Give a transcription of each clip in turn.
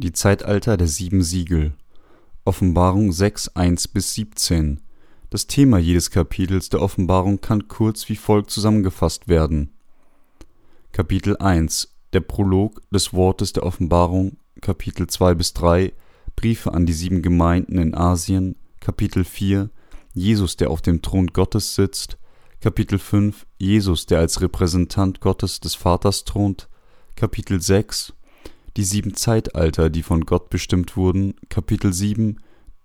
Die Zeitalter der sieben Siegel. Offenbarung 6, 1 bis 17. Das Thema jedes Kapitels der Offenbarung kann kurz wie folgt zusammengefasst werden. Kapitel 1 Der Prolog des Wortes der Offenbarung Kapitel 2 bis 3 Briefe an die sieben Gemeinden in Asien Kapitel 4 Jesus, der auf dem Thron Gottes sitzt. Kapitel 5 Jesus, der als Repräsentant Gottes des Vaters thront. Kapitel 6 Die sieben Zeitalter, die von Gott bestimmt wurden Kapitel 7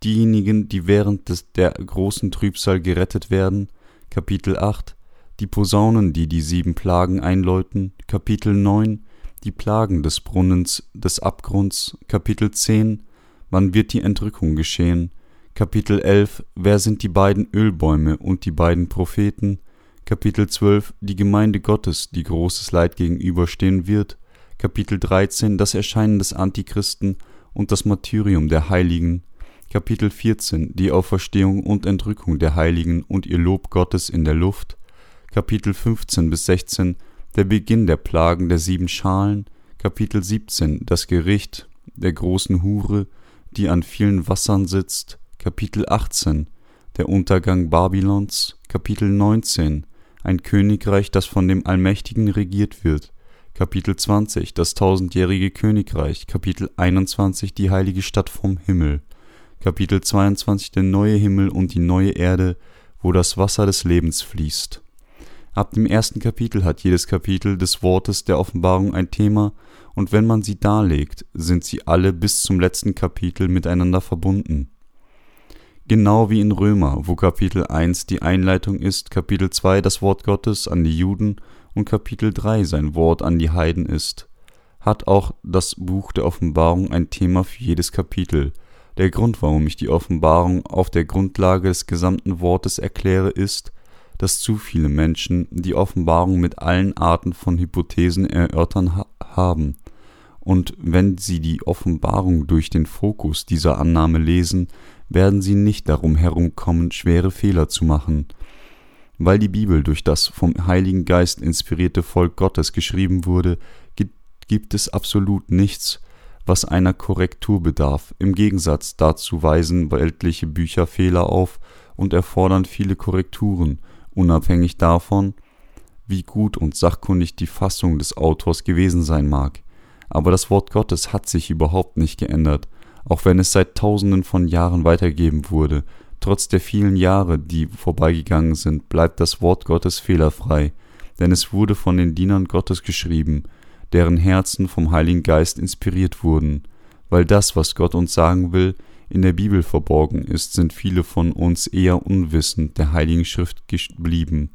Diejenigen, die während des, der großen Trübsal gerettet werden Kapitel 8 Die Posaunen, die die sieben Plagen einläuten Kapitel 9 Die Plagen des Brunnens des Abgrunds Kapitel 10 Wann wird die Entrückung geschehen Kapitel 11 Wer sind die beiden Ölbäume und die beiden Propheten Kapitel 12 Die Gemeinde Gottes, die großes Leid gegenüberstehen wird Kapitel 13 Das Erscheinen des Antichristen und das Martyrium der Heiligen. Kapitel 14 Die Auferstehung und Entrückung der Heiligen und ihr Lob Gottes in der Luft. Kapitel 15 bis 16 Der Beginn der Plagen der sieben Schalen. Kapitel 17 Das Gericht der großen Hure, die an vielen Wassern sitzt. Kapitel 18 Der Untergang Babylons. Kapitel 19 Ein Königreich, das von dem Allmächtigen regiert wird Kapitel 20 Das tausendjährige Königreich Kapitel 21 Die heilige Stadt vom Himmel Kapitel 22 Der neue Himmel und die neue Erde, wo das Wasser des Lebens fließt. Ab dem ersten Kapitel hat jedes Kapitel des Wortes der Offenbarung ein Thema, und wenn man sie darlegt, sind sie alle bis zum letzten Kapitel miteinander verbunden. Genau wie in Römer, wo Kapitel 1 die Einleitung ist, Kapitel 2 das Wort Gottes an die Juden und Kapitel 3 sein Wort an die Heiden ist, hat auch das Buch der Offenbarung ein Thema für jedes Kapitel. Der Grund, warum ich die Offenbarung auf der Grundlage des gesamten Wortes erkläre, ist, dass zu viele Menschen die Offenbarung mit allen Arten von Hypothesen erörtern ha haben. Und wenn sie die Offenbarung durch den Fokus dieser Annahme lesen, werden sie nicht darum herumkommen, schwere Fehler zu machen. Weil die Bibel durch das vom Heiligen Geist inspirierte Volk Gottes geschrieben wurde, gibt es absolut nichts, was einer Korrektur bedarf. Im Gegensatz dazu weisen weltliche Bücher Fehler auf und erfordern viele Korrekturen, unabhängig davon, wie gut und sachkundig die Fassung des Autors gewesen sein mag. Aber das Wort Gottes hat sich überhaupt nicht geändert, auch wenn es seit tausenden von Jahren weitergegeben wurde. Trotz der vielen Jahre, die vorbeigegangen sind, bleibt das Wort Gottes fehlerfrei, denn es wurde von den Dienern Gottes geschrieben, deren Herzen vom Heiligen Geist inspiriert wurden. Weil das, was Gott uns sagen will, in der Bibel verborgen ist, sind viele von uns eher unwissend der Heiligen Schrift geblieben.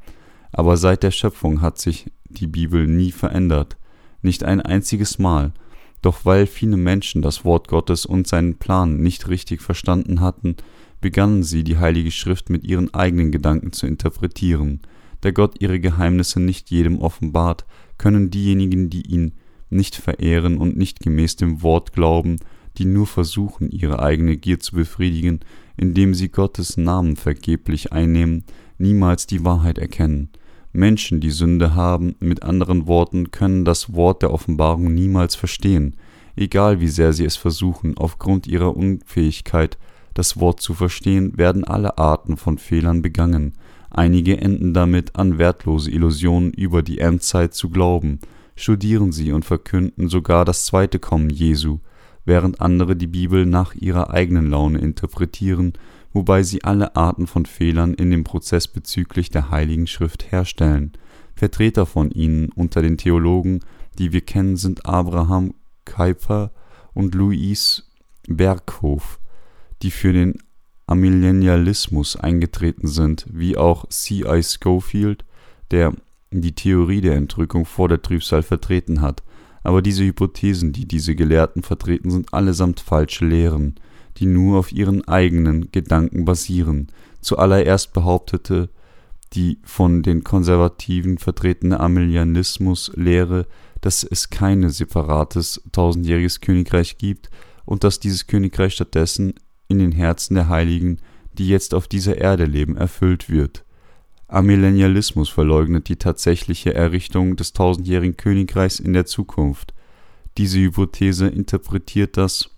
Aber seit der Schöpfung hat sich die Bibel nie verändert, nicht ein einziges Mal, doch weil viele Menschen das Wort Gottes und seinen Plan nicht richtig verstanden hatten, begannen sie, die Heilige Schrift mit ihren eigenen Gedanken zu interpretieren. Da Gott ihre Geheimnisse nicht jedem offenbart, können diejenigen, die ihn nicht verehren und nicht gemäß dem Wort glauben, die nur versuchen, ihre eigene Gier zu befriedigen, indem sie Gottes Namen vergeblich einnehmen, niemals die Wahrheit erkennen. Menschen, die Sünde haben, mit anderen Worten, können das Wort der Offenbarung niemals verstehen, egal wie sehr sie es versuchen, aufgrund ihrer Unfähigkeit, das Wort zu verstehen, werden alle Arten von Fehlern begangen. Einige enden damit, an wertlose Illusionen über die Endzeit zu glauben, studieren sie und verkünden sogar das zweite Kommen Jesu, während andere die Bibel nach ihrer eigenen Laune interpretieren wobei sie alle Arten von Fehlern in dem Prozess bezüglich der Heiligen Schrift herstellen. Vertreter von ihnen unter den Theologen, die wir kennen, sind Abraham Kuyper und Louis Berghof, die für den Amillennialismus eingetreten sind, wie auch C.I. Schofield, der die Theorie der Entrückung vor der Trübsal vertreten hat. Aber diese Hypothesen, die diese Gelehrten vertreten, sind allesamt falsche Lehren die nur auf ihren eigenen Gedanken basieren. Zuallererst behauptete die von den Konservativen vertretene Arminianismus-Lehre, dass es kein separates tausendjähriges Königreich gibt und dass dieses Königreich stattdessen in den Herzen der Heiligen, die jetzt auf dieser Erde leben, erfüllt wird. Amillennialismus verleugnet die tatsächliche Errichtung des tausendjährigen Königreichs in der Zukunft. Diese Hypothese interpretiert das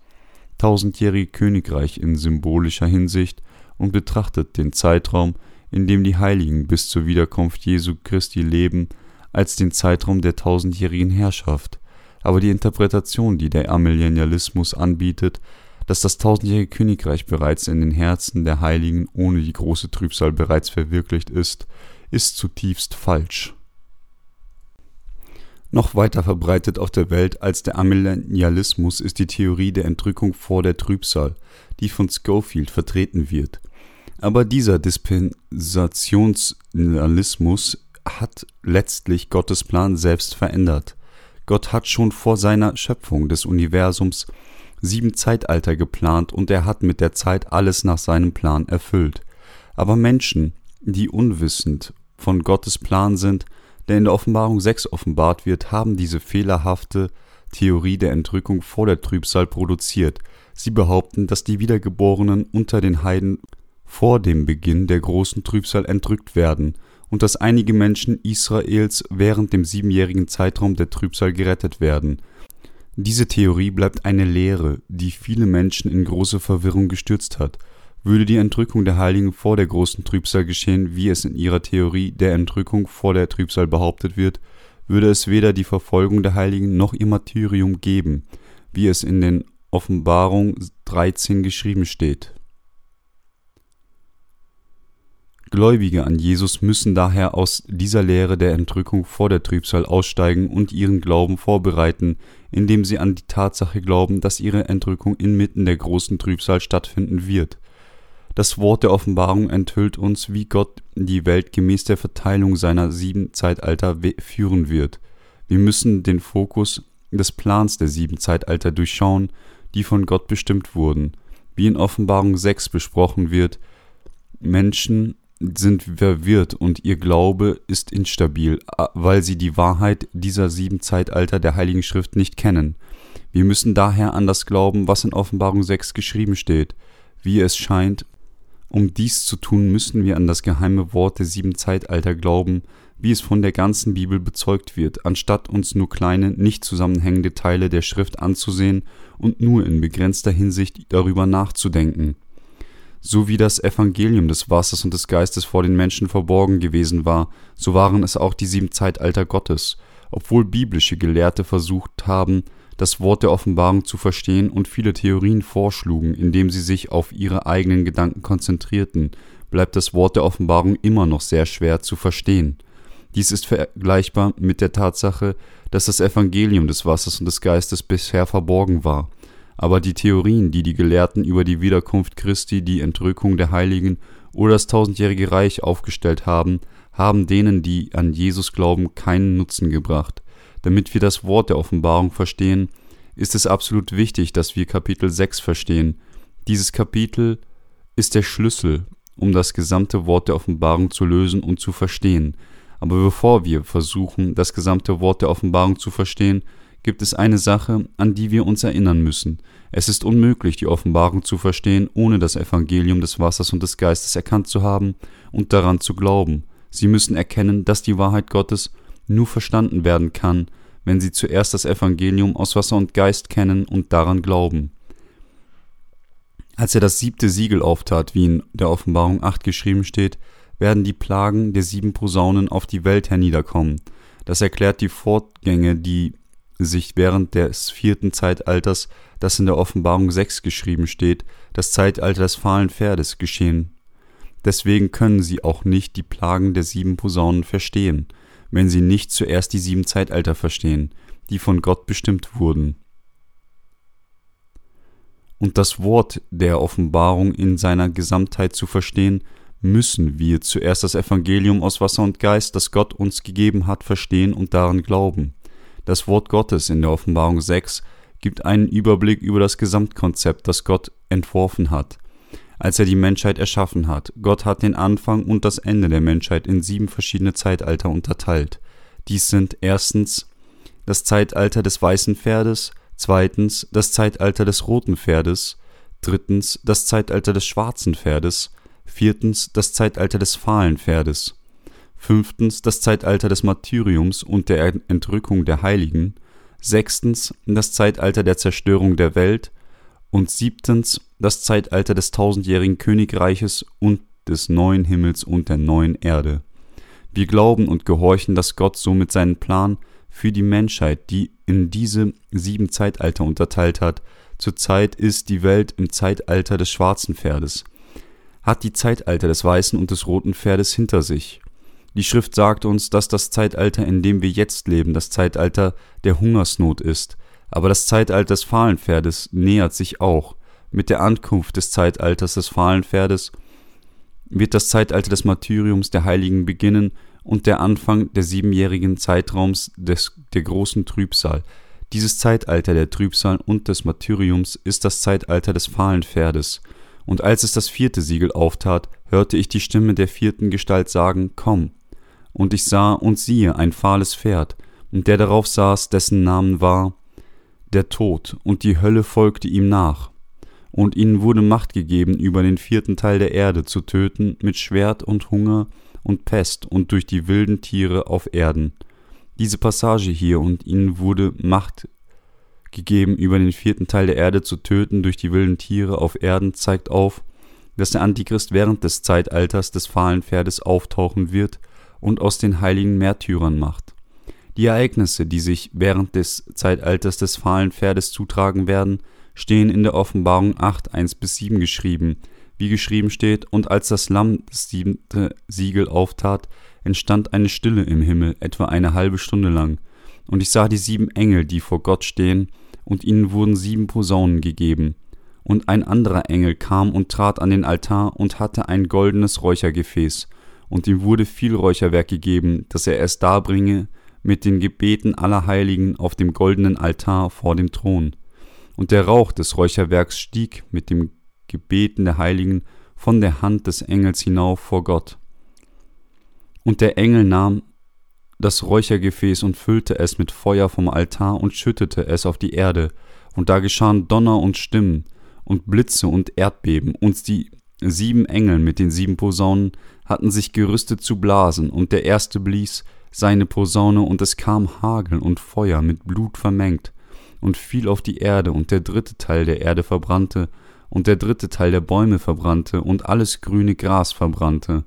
tausendjährige Königreich in symbolischer Hinsicht und betrachtet den Zeitraum, in dem die Heiligen bis zur Wiederkunft Jesu Christi leben, als den Zeitraum der tausendjährigen Herrschaft. Aber die Interpretation, die der Amillennialismus anbietet, dass das tausendjährige Königreich bereits in den Herzen der Heiligen ohne die große Trübsal bereits verwirklicht ist, ist zutiefst falsch. Noch weiter verbreitet auf der Welt als der Amillennialismus ist die Theorie der Entrückung vor der Trübsal, die von Schofield vertreten wird. Aber dieser Dispensationalismus hat letztlich Gottes Plan selbst verändert. Gott hat schon vor seiner Schöpfung des Universums sieben Zeitalter geplant und er hat mit der Zeit alles nach seinem Plan erfüllt. Aber Menschen, die unwissend von Gottes Plan sind, der in der Offenbarung 6 offenbart wird, haben diese fehlerhafte Theorie der Entrückung vor der Trübsal produziert. Sie behaupten, dass die Wiedergeborenen unter den Heiden vor dem Beginn der großen Trübsal entrückt werden und dass einige Menschen Israels während dem siebenjährigen Zeitraum der Trübsal gerettet werden. Diese Theorie bleibt eine Lehre, die viele Menschen in große Verwirrung gestürzt hat. Würde die Entrückung der Heiligen vor der großen Trübsal geschehen, wie es in ihrer Theorie der Entrückung vor der Trübsal behauptet wird, würde es weder die Verfolgung der Heiligen noch ihr Martyrium geben, wie es in den Offenbarung 13 geschrieben steht. Gläubige an Jesus müssen daher aus dieser Lehre der Entrückung vor der Trübsal aussteigen und ihren Glauben vorbereiten, indem sie an die Tatsache glauben, dass ihre Entrückung inmitten der großen Trübsal stattfinden wird. Das Wort der Offenbarung enthüllt uns, wie Gott die Welt gemäß der Verteilung seiner sieben Zeitalter führen wird. Wir müssen den Fokus des Plans der sieben Zeitalter durchschauen, die von Gott bestimmt wurden. Wie in Offenbarung 6 besprochen wird, Menschen sind verwirrt und ihr Glaube ist instabil, weil sie die Wahrheit dieser sieben Zeitalter der Heiligen Schrift nicht kennen. Wir müssen daher an das glauben, was in Offenbarung 6 geschrieben steht. Wie es scheint, um dies zu tun, müssen wir an das geheime Wort der sieben Zeitalter glauben, wie es von der ganzen Bibel bezeugt wird, anstatt uns nur kleine, nicht zusammenhängende Teile der Schrift anzusehen und nur in begrenzter Hinsicht darüber nachzudenken. So wie das Evangelium des Wassers und des Geistes vor den Menschen verborgen gewesen war, so waren es auch die sieben Zeitalter Gottes, obwohl biblische Gelehrte versucht haben, das Wort der Offenbarung zu verstehen und viele Theorien vorschlugen, indem sie sich auf ihre eigenen Gedanken konzentrierten, bleibt das Wort der Offenbarung immer noch sehr schwer zu verstehen. Dies ist vergleichbar mit der Tatsache, dass das Evangelium des Wassers und des Geistes bisher verborgen war. Aber die Theorien, die die Gelehrten über die Wiederkunft Christi, die Entrückung der Heiligen oder das tausendjährige Reich aufgestellt haben, haben denen, die an Jesus glauben, keinen Nutzen gebracht. Damit wir das Wort der Offenbarung verstehen, ist es absolut wichtig, dass wir Kapitel 6 verstehen. Dieses Kapitel ist der Schlüssel, um das gesamte Wort der Offenbarung zu lösen und zu verstehen. Aber bevor wir versuchen, das gesamte Wort der Offenbarung zu verstehen, gibt es eine Sache, an die wir uns erinnern müssen. Es ist unmöglich, die Offenbarung zu verstehen, ohne das Evangelium des Wassers und des Geistes erkannt zu haben und daran zu glauben. Sie müssen erkennen, dass die Wahrheit Gottes nur verstanden werden kann, wenn sie zuerst das Evangelium aus Wasser und Geist kennen und daran glauben. Als er das siebte Siegel auftat, wie in der Offenbarung 8 geschrieben steht, werden die Plagen der sieben Posaunen auf die Welt herniederkommen. Das erklärt die Fortgänge, die sich während des vierten Zeitalters, das in der Offenbarung 6 geschrieben steht, das Zeitalter des fahlen Pferdes geschehen. Deswegen können sie auch nicht die Plagen der sieben Posaunen verstehen wenn sie nicht zuerst die sieben Zeitalter verstehen, die von Gott bestimmt wurden. Und das Wort der Offenbarung in seiner Gesamtheit zu verstehen, müssen wir zuerst das Evangelium aus Wasser und Geist, das Gott uns gegeben hat, verstehen und daran glauben. Das Wort Gottes in der Offenbarung 6 gibt einen Überblick über das Gesamtkonzept, das Gott entworfen hat als er die Menschheit erschaffen hat. Gott hat den Anfang und das Ende der Menschheit in sieben verschiedene Zeitalter unterteilt. Dies sind erstens das Zeitalter des weißen Pferdes, zweitens das Zeitalter des roten Pferdes, drittens das Zeitalter des schwarzen Pferdes, viertens das Zeitalter des fahlen Pferdes, fünftens das Zeitalter des Martyriums und der Entrückung der Heiligen, sechstens das Zeitalter der Zerstörung der Welt und siebtens das Zeitalter des tausendjährigen Königreiches und des neuen Himmels und der neuen Erde. Wir glauben und gehorchen, dass Gott somit seinen Plan für die Menschheit, die in diese sieben Zeitalter unterteilt hat, zurzeit ist die Welt im Zeitalter des schwarzen Pferdes, hat die Zeitalter des weißen und des roten Pferdes hinter sich. Die Schrift sagt uns, dass das Zeitalter, in dem wir jetzt leben, das Zeitalter der Hungersnot ist, aber das Zeitalter des fahlen Pferdes nähert sich auch. Mit der Ankunft des Zeitalters des fahlen Pferdes wird das Zeitalter des Martyriums der Heiligen beginnen und der Anfang der siebenjährigen Zeitraums des, der großen Trübsal. Dieses Zeitalter der Trübsal und des Martyriums ist das Zeitalter des fahlen Pferdes. Und als es das vierte Siegel auftat, hörte ich die Stimme der vierten Gestalt sagen, Komm. Und ich sah und siehe ein fahles Pferd, und der darauf saß, dessen Namen war der Tod, und die Hölle folgte ihm nach. Und ihnen wurde Macht gegeben, über den vierten Teil der Erde zu töten, mit Schwert und Hunger und Pest und durch die wilden Tiere auf Erden. Diese Passage hier und ihnen wurde Macht gegeben, über den vierten Teil der Erde zu töten durch die wilden Tiere auf Erden, zeigt auf, dass der Antichrist während des Zeitalters des fahlen Pferdes auftauchen wird und aus den heiligen Märtyrern macht. Die Ereignisse, die sich während des Zeitalters des fahlen Pferdes zutragen werden, stehen in der Offenbarung 8, 1 bis 7 geschrieben, wie geschrieben steht, und als das Lamm das siebente Siegel auftat, entstand eine Stille im Himmel, etwa eine halbe Stunde lang. Und ich sah die sieben Engel, die vor Gott stehen, und ihnen wurden sieben Posaunen gegeben. Und ein anderer Engel kam und trat an den Altar und hatte ein goldenes Räuchergefäß, und ihm wurde viel Räucherwerk gegeben, dass er es darbringe mit den Gebeten aller Heiligen auf dem goldenen Altar vor dem Thron. Und der Rauch des Räucherwerks stieg mit dem Gebeten der Heiligen von der Hand des Engels hinauf vor Gott. Und der Engel nahm das Räuchergefäß und füllte es mit Feuer vom Altar und schüttete es auf die Erde, und da geschahen Donner und Stimmen und Blitze und Erdbeben, und die sieben Engel mit den sieben Posaunen hatten sich gerüstet zu blasen, und der erste blies seine Posaune, und es kam Hagel und Feuer mit Blut vermengt, und fiel auf die Erde, und der dritte Teil der Erde verbrannte, und der dritte Teil der Bäume verbrannte und alles grüne Gras verbrannte.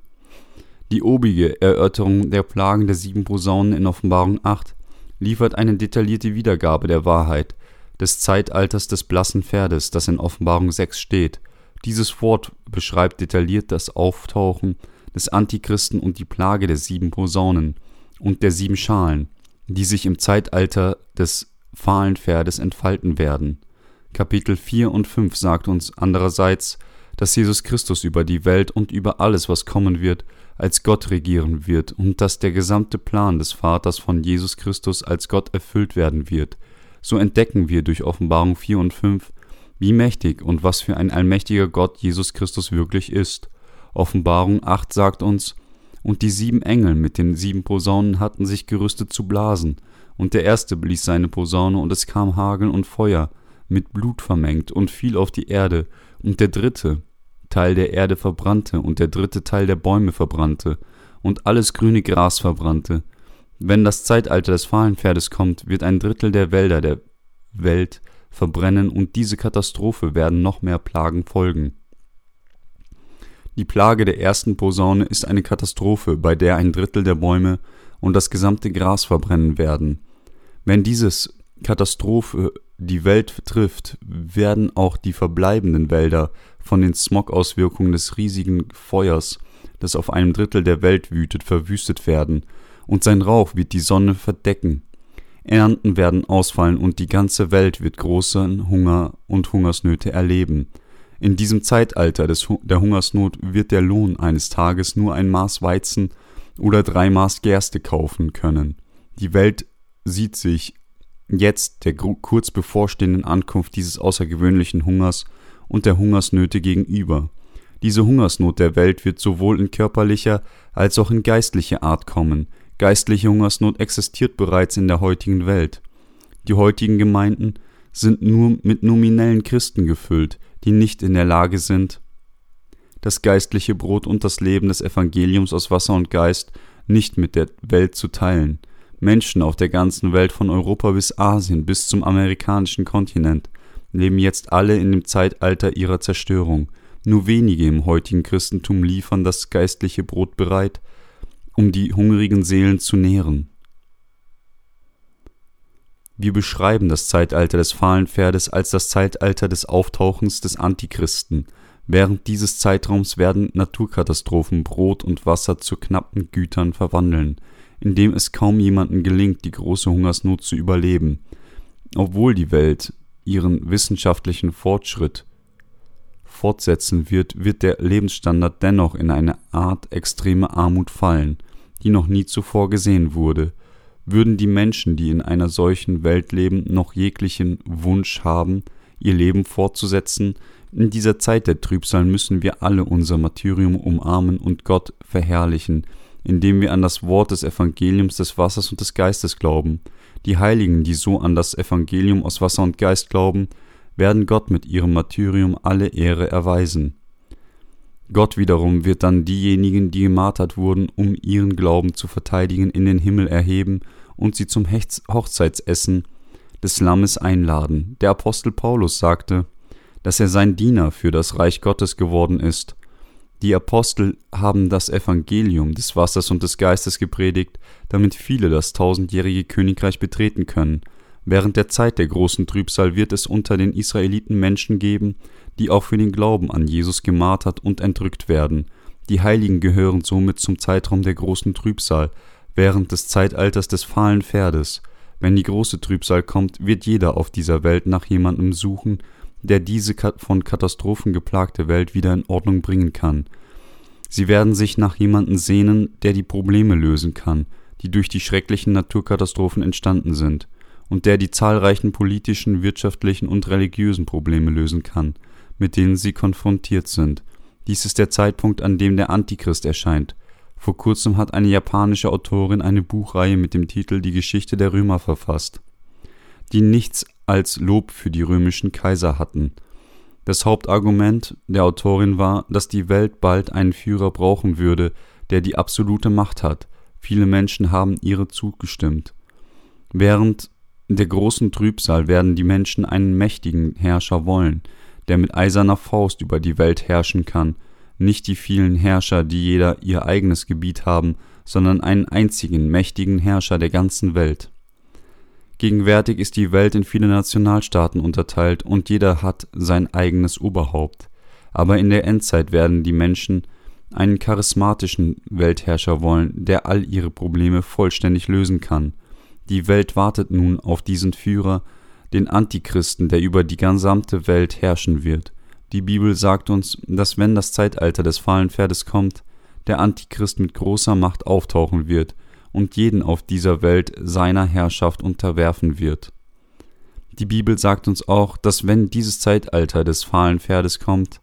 Die obige Erörterung der Plagen der sieben Posaunen in Offenbarung 8 liefert eine detaillierte Wiedergabe der Wahrheit, des Zeitalters des blassen Pferdes, das in Offenbarung 6 steht. Dieses Wort beschreibt detailliert das Auftauchen des Antichristen und die Plage der sieben Posaunen und der sieben Schalen, die sich im Zeitalter des fahlen Pferdes entfalten werden. Kapitel 4 und 5 sagt uns andererseits, dass Jesus Christus über die Welt und über alles, was kommen wird, als Gott regieren wird und dass der gesamte Plan des Vaters von Jesus Christus als Gott erfüllt werden wird. So entdecken wir durch Offenbarung 4 und 5, wie mächtig und was für ein allmächtiger Gott Jesus Christus wirklich ist. Offenbarung 8 sagt uns, und die sieben Engel mit den sieben Posaunen hatten sich gerüstet zu blasen, und der erste blies seine Posaune, und es kam Hagel und Feuer, mit Blut vermengt und fiel auf die Erde, und der dritte Teil der Erde verbrannte, und der dritte Teil der Bäume verbrannte, und alles grüne Gras verbrannte. Wenn das Zeitalter des Fahlenpferdes kommt, wird ein Drittel der Wälder der Welt verbrennen, und diese Katastrophe werden noch mehr Plagen folgen. Die Plage der ersten Posaune ist eine Katastrophe, bei der ein Drittel der Bäume und das gesamte Gras verbrennen werden. Wenn dieses Katastrophe die Welt trifft, werden auch die verbleibenden Wälder von den Smog-Auswirkungen des riesigen Feuers, das auf einem Drittel der Welt wütet, verwüstet werden, und sein Rauch wird die Sonne verdecken. Ernten werden ausfallen und die ganze Welt wird großen Hunger und Hungersnöte erleben. In diesem Zeitalter des, der Hungersnot wird der Lohn eines Tages nur ein Maß Weizen oder drei Maß Gerste kaufen können. Die Welt sieht sich jetzt der kurz bevorstehenden Ankunft dieses außergewöhnlichen Hungers und der Hungersnöte gegenüber. Diese Hungersnot der Welt wird sowohl in körperlicher als auch in geistlicher Art kommen. Geistliche Hungersnot existiert bereits in der heutigen Welt. Die heutigen Gemeinden sind nur mit nominellen Christen gefüllt, die nicht in der Lage sind, das geistliche Brot und das Leben des Evangeliums aus Wasser und Geist nicht mit der Welt zu teilen. Menschen auf der ganzen Welt von Europa bis Asien bis zum amerikanischen Kontinent leben jetzt alle in dem Zeitalter ihrer Zerstörung. Nur wenige im heutigen Christentum liefern das geistliche Brot bereit, um die hungrigen Seelen zu nähren. Wir beschreiben das Zeitalter des fahlen Pferdes als das Zeitalter des Auftauchens des Antichristen. Während dieses Zeitraums werden Naturkatastrophen Brot und Wasser zu knappen Gütern verwandeln, indem es kaum jemandem gelingt, die große Hungersnot zu überleben. Obwohl die Welt ihren wissenschaftlichen Fortschritt fortsetzen wird, wird der Lebensstandard dennoch in eine Art extreme Armut fallen, die noch nie zuvor gesehen wurde. Würden die Menschen, die in einer solchen Welt leben, noch jeglichen Wunsch haben, ihr Leben fortzusetzen, in dieser Zeit der Trübsal müssen wir alle unser Martyrium umarmen und Gott verherrlichen, indem wir an das Wort des Evangeliums des Wassers und des Geistes glauben. Die Heiligen, die so an das Evangelium aus Wasser und Geist glauben, werden Gott mit ihrem Martyrium alle Ehre erweisen. Gott wiederum wird dann diejenigen, die gemartert wurden, um ihren Glauben zu verteidigen, in den Himmel erheben und sie zum Hochzeitsessen des Lammes einladen. Der Apostel Paulus sagte, dass er sein Diener für das Reich Gottes geworden ist. Die Apostel haben das Evangelium des Wassers und des Geistes gepredigt, damit viele das tausendjährige Königreich betreten können, Während der Zeit der großen Trübsal wird es unter den Israeliten Menschen geben, die auch für den Glauben an Jesus gemartert und entrückt werden. Die Heiligen gehören somit zum Zeitraum der großen Trübsal, während des Zeitalters des fahlen Pferdes. Wenn die große Trübsal kommt, wird jeder auf dieser Welt nach jemandem suchen, der diese von Katastrophen geplagte Welt wieder in Ordnung bringen kann. Sie werden sich nach jemandem sehnen, der die Probleme lösen kann, die durch die schrecklichen Naturkatastrophen entstanden sind und der die zahlreichen politischen, wirtschaftlichen und religiösen Probleme lösen kann, mit denen sie konfrontiert sind. Dies ist der Zeitpunkt, an dem der Antichrist erscheint. Vor kurzem hat eine japanische Autorin eine Buchreihe mit dem Titel Die Geschichte der Römer verfasst, die nichts als Lob für die römischen Kaiser hatten. Das Hauptargument der Autorin war, dass die Welt bald einen Führer brauchen würde, der die absolute Macht hat. Viele Menschen haben ihre zugestimmt. Während der großen Trübsal werden die Menschen einen mächtigen Herrscher wollen, der mit eiserner Faust über die Welt herrschen kann, nicht die vielen Herrscher, die jeder ihr eigenes Gebiet haben, sondern einen einzigen mächtigen Herrscher der ganzen Welt. Gegenwärtig ist die Welt in viele Nationalstaaten unterteilt und jeder hat sein eigenes Oberhaupt. Aber in der Endzeit werden die Menschen einen charismatischen Weltherrscher wollen, der all ihre Probleme vollständig lösen kann die Welt wartet nun auf diesen Führer, den Antichristen, der über die gesamte Welt herrschen wird. Die Bibel sagt uns, dass wenn das Zeitalter des fahlen Pferdes kommt, der Antichrist mit großer Macht auftauchen wird und jeden auf dieser Welt seiner Herrschaft unterwerfen wird. Die Bibel sagt uns auch, dass wenn dieses Zeitalter des fahlen Pferdes kommt,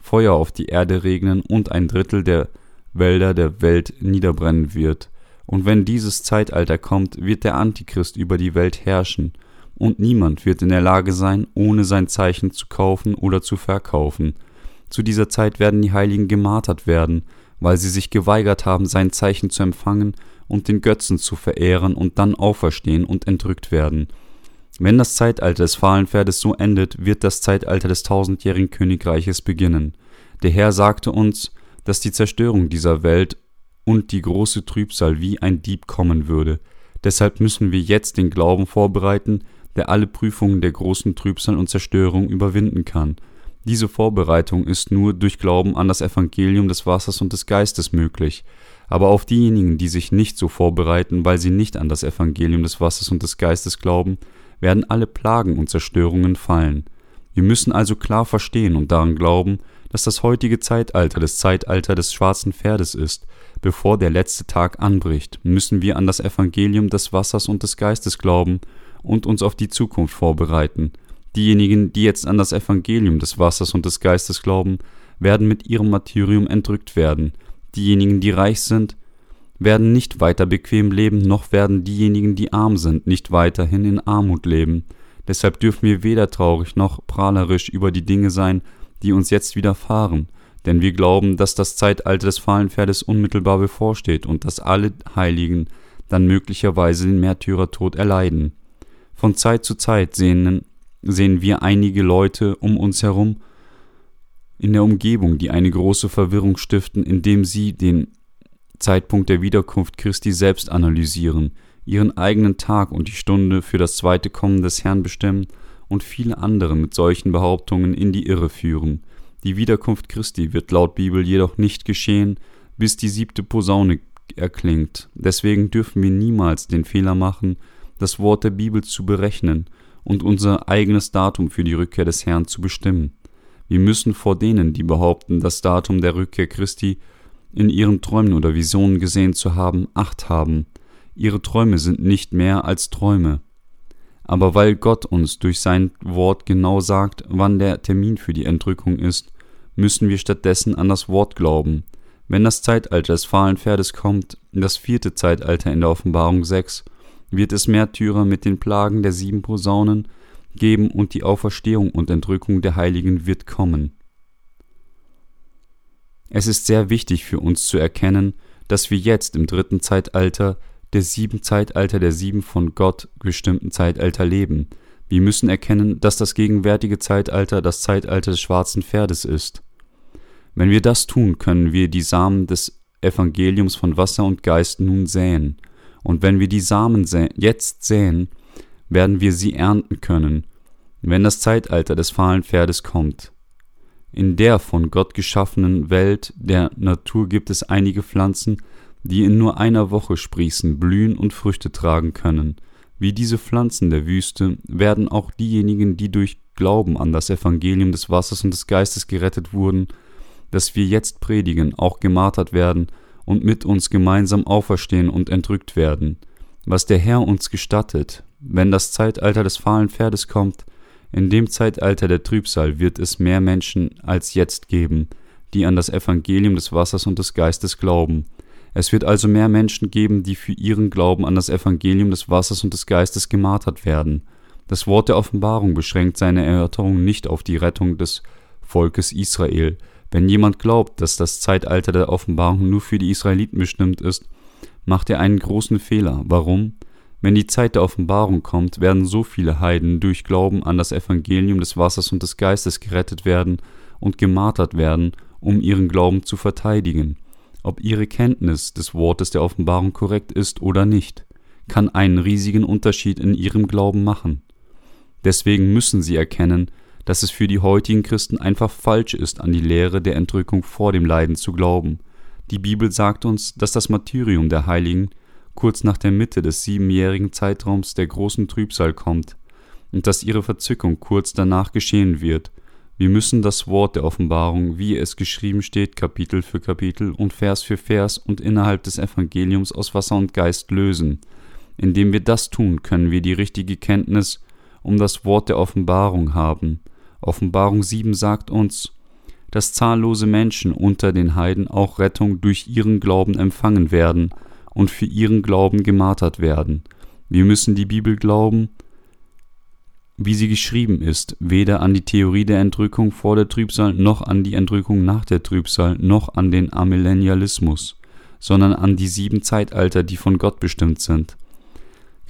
Feuer auf die Erde regnen und ein Drittel der Wälder der Welt niederbrennen wird. Und wenn dieses Zeitalter kommt, wird der Antichrist über die Welt herrschen, und niemand wird in der Lage sein, ohne sein Zeichen zu kaufen oder zu verkaufen. Zu dieser Zeit werden die Heiligen gemartert werden, weil sie sich geweigert haben, sein Zeichen zu empfangen und den Götzen zu verehren und dann auferstehen und entrückt werden. Wenn das Zeitalter des fahlen Pferdes so endet, wird das Zeitalter des tausendjährigen Königreiches beginnen. Der Herr sagte uns, dass die Zerstörung dieser Welt und die große Trübsal wie ein Dieb kommen würde. Deshalb müssen wir jetzt den Glauben vorbereiten, der alle Prüfungen der großen Trübsal und Zerstörung überwinden kann. Diese Vorbereitung ist nur durch Glauben an das Evangelium des Wassers und des Geistes möglich. Aber auf diejenigen, die sich nicht so vorbereiten, weil sie nicht an das Evangelium des Wassers und des Geistes glauben, werden alle Plagen und Zerstörungen fallen. Wir müssen also klar verstehen und daran glauben, dass das heutige Zeitalter das Zeitalter des schwarzen Pferdes ist, bevor der letzte Tag anbricht, müssen wir an das Evangelium des Wassers und des Geistes glauben und uns auf die Zukunft vorbereiten. Diejenigen, die jetzt an das Evangelium des Wassers und des Geistes glauben, werden mit ihrem Martyrium entrückt werden. Diejenigen, die reich sind, werden nicht weiter bequem leben, noch werden diejenigen, die arm sind, nicht weiterhin in Armut leben. Deshalb dürfen wir weder traurig noch prahlerisch über die Dinge sein, die uns jetzt widerfahren, denn wir glauben, dass das Zeitalter des fahlen Pferdes unmittelbar bevorsteht und dass alle Heiligen dann möglicherweise den Märtyrertod erleiden. Von Zeit zu Zeit sehen, sehen wir einige Leute um uns herum in der Umgebung, die eine große Verwirrung stiften, indem sie den Zeitpunkt der Wiederkunft Christi selbst analysieren, ihren eigenen Tag und die Stunde für das zweite Kommen des Herrn bestimmen und viele andere mit solchen Behauptungen in die Irre führen. Die Wiederkunft Christi wird laut Bibel jedoch nicht geschehen, bis die siebte Posaune erklingt. Deswegen dürfen wir niemals den Fehler machen, das Wort der Bibel zu berechnen und unser eigenes Datum für die Rückkehr des Herrn zu bestimmen. Wir müssen vor denen, die behaupten, das Datum der Rückkehr Christi in ihren Träumen oder Visionen gesehen zu haben, Acht haben. Ihre Träume sind nicht mehr als Träume. Aber weil Gott uns durch sein Wort genau sagt, wann der Termin für die Entrückung ist, müssen wir stattdessen an das Wort glauben. Wenn das Zeitalter des fahlen Pferdes kommt, das vierte Zeitalter in der Offenbarung 6, wird es Märtyrer mit den Plagen der sieben Posaunen geben und die Auferstehung und Entrückung der Heiligen wird kommen. Es ist sehr wichtig für uns zu erkennen, dass wir jetzt im dritten Zeitalter der sieben Zeitalter der sieben von Gott bestimmten Zeitalter leben. Wir müssen erkennen, dass das gegenwärtige Zeitalter das Zeitalter des schwarzen Pferdes ist. Wenn wir das tun, können wir die Samen des Evangeliums von Wasser und Geist nun säen. Und wenn wir die Samen sä jetzt säen, werden wir sie ernten können, wenn das Zeitalter des fahlen Pferdes kommt. In der von Gott geschaffenen Welt der Natur gibt es einige Pflanzen, die in nur einer Woche sprießen, blühen und Früchte tragen können. Wie diese Pflanzen der Wüste werden auch diejenigen, die durch Glauben an das Evangelium des Wassers und des Geistes gerettet wurden, das wir jetzt predigen, auch gemartert werden und mit uns gemeinsam auferstehen und entrückt werden. Was der Herr uns gestattet, wenn das Zeitalter des fahlen Pferdes kommt, in dem Zeitalter der Trübsal wird es mehr Menschen als jetzt geben, die an das Evangelium des Wassers und des Geistes glauben, es wird also mehr Menschen geben, die für ihren Glauben an das Evangelium des Wassers und des Geistes gemartert werden. Das Wort der Offenbarung beschränkt seine Erörterung nicht auf die Rettung des Volkes Israel. Wenn jemand glaubt, dass das Zeitalter der Offenbarung nur für die Israeliten bestimmt ist, macht er einen großen Fehler. Warum? Wenn die Zeit der Offenbarung kommt, werden so viele Heiden durch Glauben an das Evangelium des Wassers und des Geistes gerettet werden und gemartert werden, um ihren Glauben zu verteidigen ob ihre Kenntnis des Wortes der Offenbarung korrekt ist oder nicht, kann einen riesigen Unterschied in ihrem Glauben machen. Deswegen müssen sie erkennen, dass es für die heutigen Christen einfach falsch ist, an die Lehre der Entrückung vor dem Leiden zu glauben. Die Bibel sagt uns, dass das Martyrium der Heiligen kurz nach der Mitte des siebenjährigen Zeitraums der großen Trübsal kommt und dass ihre Verzückung kurz danach geschehen wird, wir müssen das Wort der Offenbarung, wie es geschrieben steht, Kapitel für Kapitel und Vers für Vers und innerhalb des Evangeliums aus Wasser und Geist lösen. Indem wir das tun, können wir die richtige Kenntnis um das Wort der Offenbarung haben. Offenbarung 7 sagt uns, dass zahllose Menschen unter den Heiden auch Rettung durch ihren Glauben empfangen werden und für ihren Glauben gemartert werden. Wir müssen die Bibel glauben wie sie geschrieben ist, weder an die Theorie der Entrückung vor der Trübsal noch an die Entrückung nach der Trübsal noch an den Amillennialismus, sondern an die sieben Zeitalter, die von Gott bestimmt sind.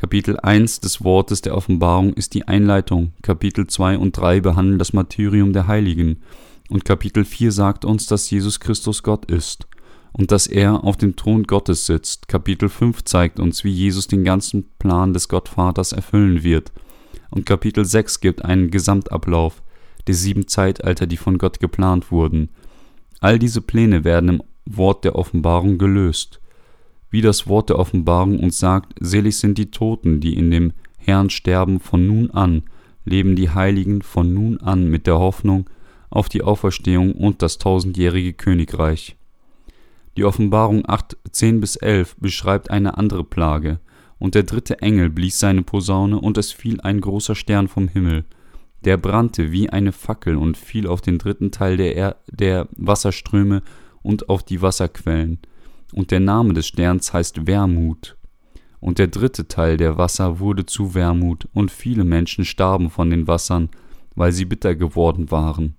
Kapitel 1 des Wortes der Offenbarung ist die Einleitung, Kapitel 2 und 3 behandeln das Martyrium der Heiligen, und Kapitel 4 sagt uns, dass Jesus Christus Gott ist und dass er auf dem Thron Gottes sitzt. Kapitel 5 zeigt uns, wie Jesus den ganzen Plan des Gottvaters erfüllen wird und Kapitel 6 gibt einen Gesamtablauf der sieben Zeitalter, die von Gott geplant wurden. All diese Pläne werden im Wort der Offenbarung gelöst. Wie das Wort der Offenbarung uns sagt, selig sind die Toten, die in dem Herrn sterben von nun an, leben die Heiligen von nun an mit der Hoffnung auf die Auferstehung und das tausendjährige Königreich. Die Offenbarung 8, 10 bis 11 beschreibt eine andere Plage, und der dritte Engel blies seine Posaune, und es fiel ein großer Stern vom Himmel. Der brannte wie eine Fackel und fiel auf den dritten Teil der, er der Wasserströme und auf die Wasserquellen. Und der Name des Sterns heißt Wermut. Und der dritte Teil der Wasser wurde zu Wermut, und viele Menschen starben von den Wassern, weil sie bitter geworden waren.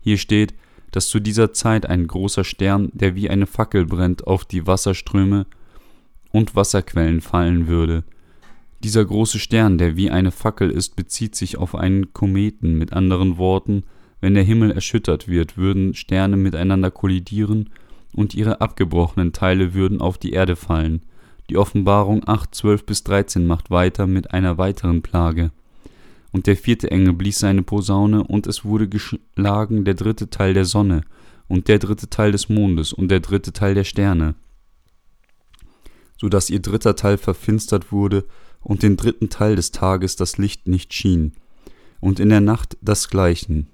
Hier steht, dass zu dieser Zeit ein großer Stern, der wie eine Fackel brennt, auf die Wasserströme und Wasserquellen fallen würde. Dieser große Stern, der wie eine Fackel ist, bezieht sich auf einen Kometen. Mit anderen Worten, wenn der Himmel erschüttert wird, würden Sterne miteinander kollidieren und ihre abgebrochenen Teile würden auf die Erde fallen. Die Offenbarung 8, 12 bis 13 macht weiter mit einer weiteren Plage. Und der vierte Engel blies seine Posaune, und es wurde geschlagen der dritte Teil der Sonne, und der dritte Teil des Mondes, und der dritte Teil der Sterne, so dass ihr dritter Teil verfinstert wurde, und den dritten Teil des Tages das Licht nicht schien, und in der Nacht dasgleichen.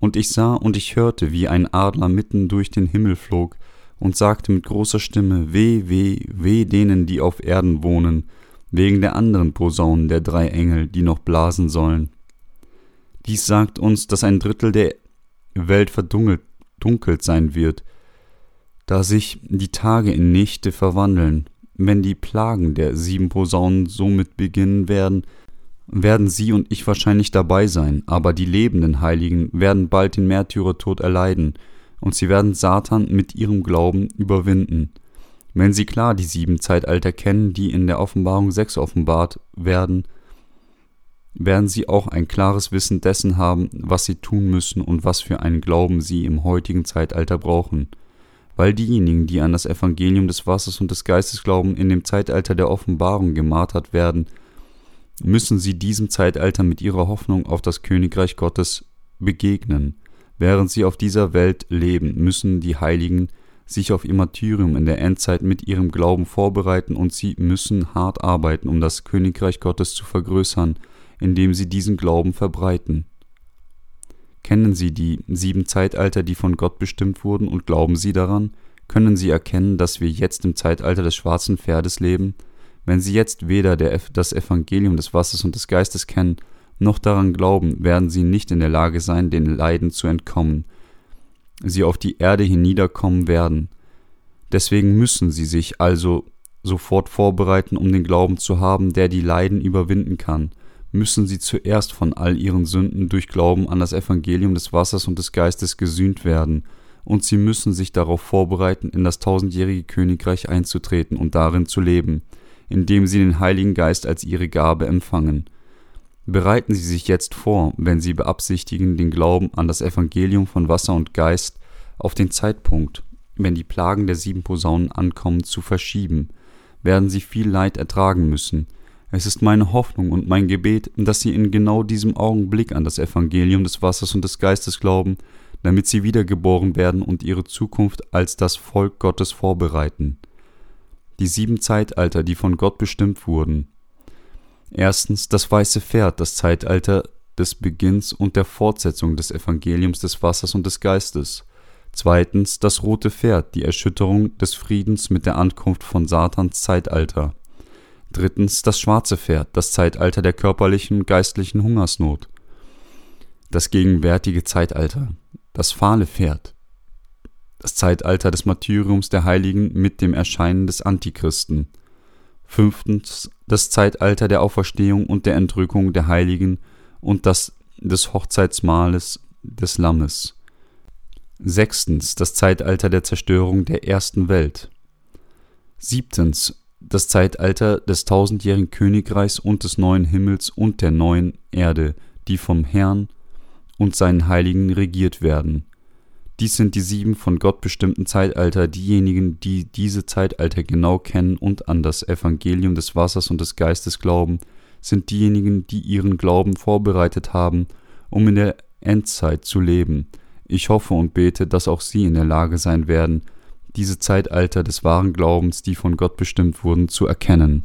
Und ich sah und ich hörte, wie ein Adler mitten durch den Himmel flog, und sagte mit großer Stimme, Weh, weh, weh denen, die auf Erden wohnen, wegen der anderen Posaunen der drei Engel, die noch blasen sollen. Dies sagt uns, dass ein Drittel der Welt verdunkelt sein wird, da sich die Tage in Nächte verwandeln, wenn die Plagen der sieben Posaunen somit beginnen werden, werden Sie und ich wahrscheinlich dabei sein, aber die lebenden Heiligen werden bald den Märtyrertod erleiden, und sie werden Satan mit ihrem Glauben überwinden. Wenn sie klar die sieben Zeitalter kennen, die in der Offenbarung 6 offenbart werden, werden sie auch ein klares Wissen dessen haben, was sie tun müssen und was für einen Glauben sie im heutigen Zeitalter brauchen weil diejenigen, die an das Evangelium des Wassers und des Geistes glauben, in dem Zeitalter der Offenbarung gemartert werden, müssen sie diesem Zeitalter mit ihrer Hoffnung auf das Königreich Gottes begegnen. Während sie auf dieser Welt leben, müssen die Heiligen sich auf ihr Martyrium in der Endzeit mit ihrem Glauben vorbereiten und sie müssen hart arbeiten, um das Königreich Gottes zu vergrößern, indem sie diesen Glauben verbreiten. Kennen Sie die sieben Zeitalter, die von Gott bestimmt wurden, und glauben Sie daran? Können Sie erkennen, dass wir jetzt im Zeitalter des schwarzen Pferdes leben? Wenn Sie jetzt weder der, das Evangelium des Wassers und des Geistes kennen, noch daran glauben, werden Sie nicht in der Lage sein, den Leiden zu entkommen, sie auf die Erde hinniederkommen werden. Deswegen müssen Sie sich also sofort vorbereiten, um den Glauben zu haben, der die Leiden überwinden kann. Müssen sie zuerst von all ihren Sünden durch Glauben an das Evangelium des Wassers und des Geistes gesühnt werden, und sie müssen sich darauf vorbereiten, in das tausendjährige Königreich einzutreten und darin zu leben, indem sie den Heiligen Geist als ihre Gabe empfangen. Bereiten Sie sich jetzt vor, wenn Sie beabsichtigen, den Glauben an das Evangelium von Wasser und Geist auf den Zeitpunkt, wenn die Plagen der sieben Posaunen ankommen, zu verschieben, werden Sie viel Leid ertragen müssen, es ist meine Hoffnung und mein Gebet, dass Sie in genau diesem Augenblick an das Evangelium des Wassers und des Geistes glauben, damit Sie wiedergeboren werden und Ihre Zukunft als das Volk Gottes vorbereiten. Die sieben Zeitalter, die von Gott bestimmt wurden. Erstens das weiße Pferd, das Zeitalter des Beginns und der Fortsetzung des Evangeliums des Wassers und des Geistes. Zweitens das rote Pferd, die Erschütterung des Friedens mit der Ankunft von Satans Zeitalter. Drittens das schwarze Pferd, das Zeitalter der körperlichen geistlichen Hungersnot. Das gegenwärtige Zeitalter, das fahle Pferd, das Zeitalter des Martyriums der Heiligen mit dem Erscheinen des Antichristen. Fünftens das Zeitalter der Auferstehung und der Entrückung der Heiligen und das des Hochzeitsmahles des Lammes. Sechstens das Zeitalter der Zerstörung der ersten Welt. Siebtens das Zeitalter des tausendjährigen Königreichs und des neuen Himmels und der neuen Erde, die vom Herrn und seinen Heiligen regiert werden. Dies sind die sieben von Gott bestimmten Zeitalter, diejenigen, die diese Zeitalter genau kennen und an das Evangelium des Wassers und des Geistes glauben, sind diejenigen, die ihren Glauben vorbereitet haben, um in der Endzeit zu leben. Ich hoffe und bete, dass auch sie in der Lage sein werden, diese Zeitalter des wahren Glaubens, die von Gott bestimmt wurden, zu erkennen